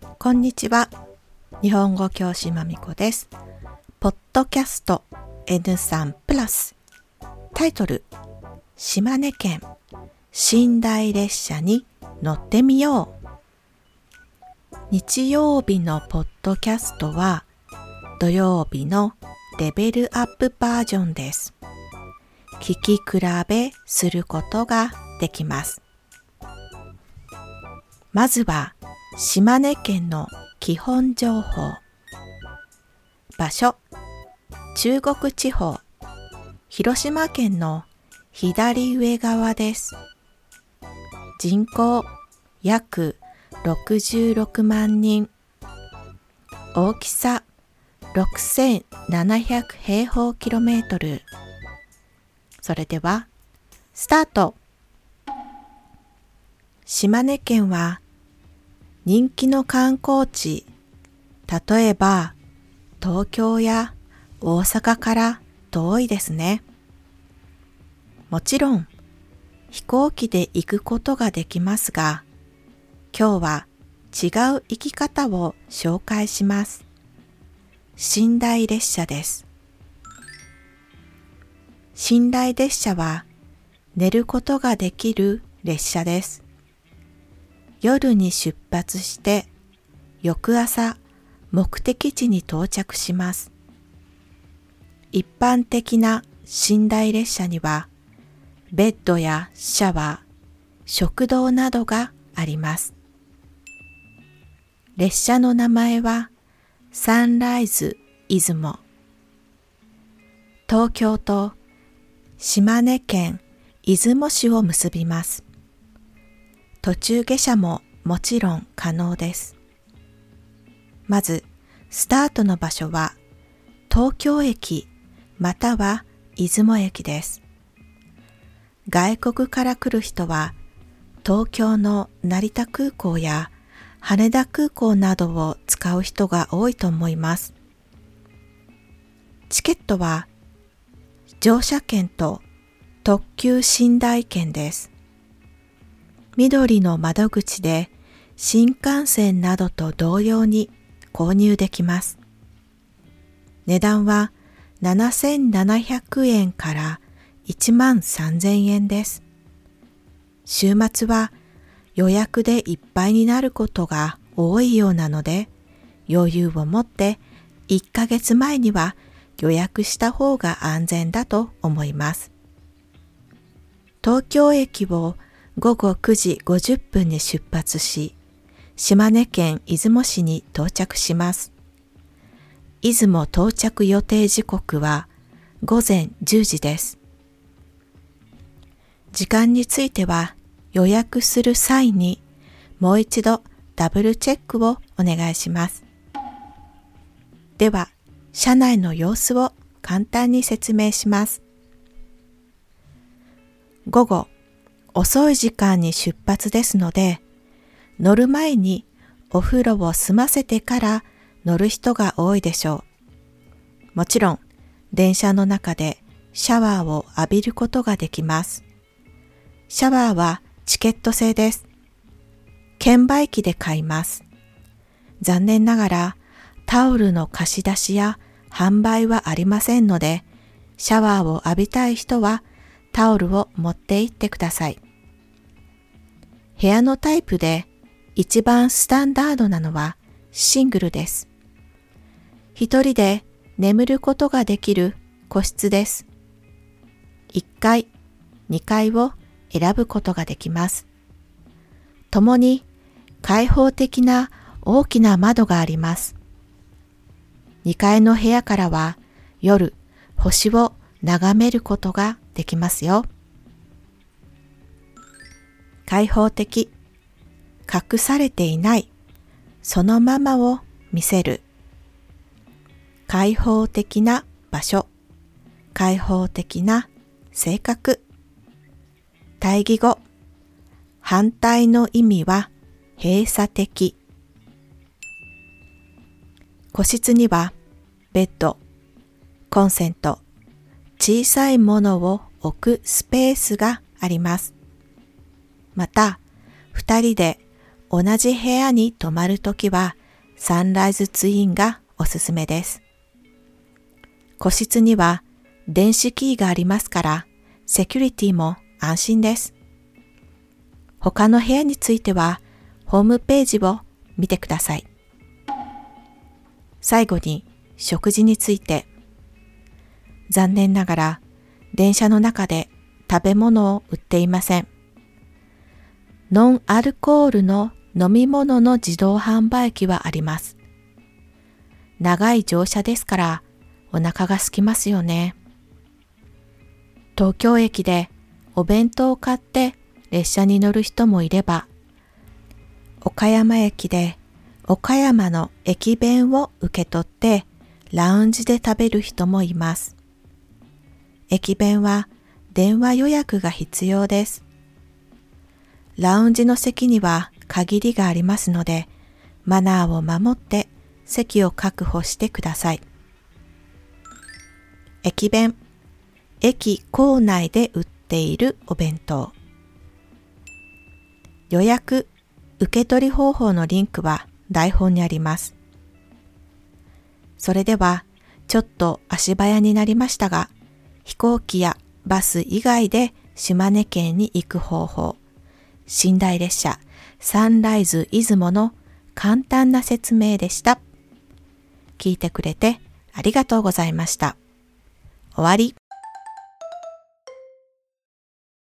こんにちは。日本語教師まみこです。ポッドキャスト N3 プラスタイトル島根県寝台列車に乗ってみよう。日曜日のポッドキャストは土曜日のレベルアップバージョンです。聞き比べすることができます。まずは島根県の基本情報。場所、中国地方、広島県の左上側です。人口約66万人。大きさ6700平方キロメートル。それでは、スタート島根県は人気の観光地、例えば東京や大阪から遠いですね。もちろん飛行機で行くことができますが、今日は違う行き方を紹介します。寝台列車です。寝台列車は寝ることができる列車です。夜に出発して翌朝目的地に到着します。一般的な寝台列車にはベッドやシャワー、食堂などがあります。列車の名前はサンライズ出雲。東京と島根県出雲市を結びます。途中下車ももちろん可能です。まず、スタートの場所は東京駅または出雲駅です。外国から来る人は東京の成田空港や羽田空港などを使う人が多いと思います。チケットは乗車券と特急寝台券です。緑の窓口で新幹線などと同様に購入できます。値段は7700円から1万3000円です。週末は予約でいっぱいになることが多いようなので余裕を持って1ヶ月前には予約した方が安全だと思います。東京駅を午後9時50分に出発し、島根県出雲市に到着します。出雲到着予定時刻は午前10時です。時間については予約する際にもう一度ダブルチェックをお願いします。では、車内の様子を簡単に説明します。午後、遅い時間に出発ですので、乗る前にお風呂を済ませてから乗る人が多いでしょう。もちろん、電車の中でシャワーを浴びることができます。シャワーはチケット制です。券売機で買います。残念ながらタオルの貸し出しや販売はありませんので、シャワーを浴びたい人はタオルを持って行ってください。部屋のタイプで一番スタンダードなのはシングルです。一人で眠ることができる個室です。1階、2階を選ぶことができます。共に開放的な大きな窓があります。2階の部屋からは夜星を眺めることができますよ。開放的、隠されていない、そのままを見せる。開放的な場所、開放的な性格。対義語、反対の意味は閉鎖的。個室にはベッド、コンセント、小さいものを置くスペースがあります。また、二人で同じ部屋に泊まるときはサンライズツインがおすすめです。個室には電子キーがありますからセキュリティも安心です。他の部屋についてはホームページを見てください。最後に食事について残念ながら電車の中で食べ物を売っていません。ノンアルコールの飲み物の自動販売機はあります。長い乗車ですからお腹が空きますよね。東京駅でお弁当を買って列車に乗る人もいれば、岡山駅で岡山の駅弁を受け取ってラウンジで食べる人もいます。駅弁は電話予約が必要です。ラウンジの席には限りがありますので、マナーを守って席を確保してください。駅弁、駅構内で売っているお弁当。予約、受け取り方法のリンクは台本にあります。それでは、ちょっと足早になりましたが、飛行機やバス以外で島根県に行く方法、寝台列車サンライズ出雲の簡単な説明でした。聞いてくれてありがとうございました。終わり。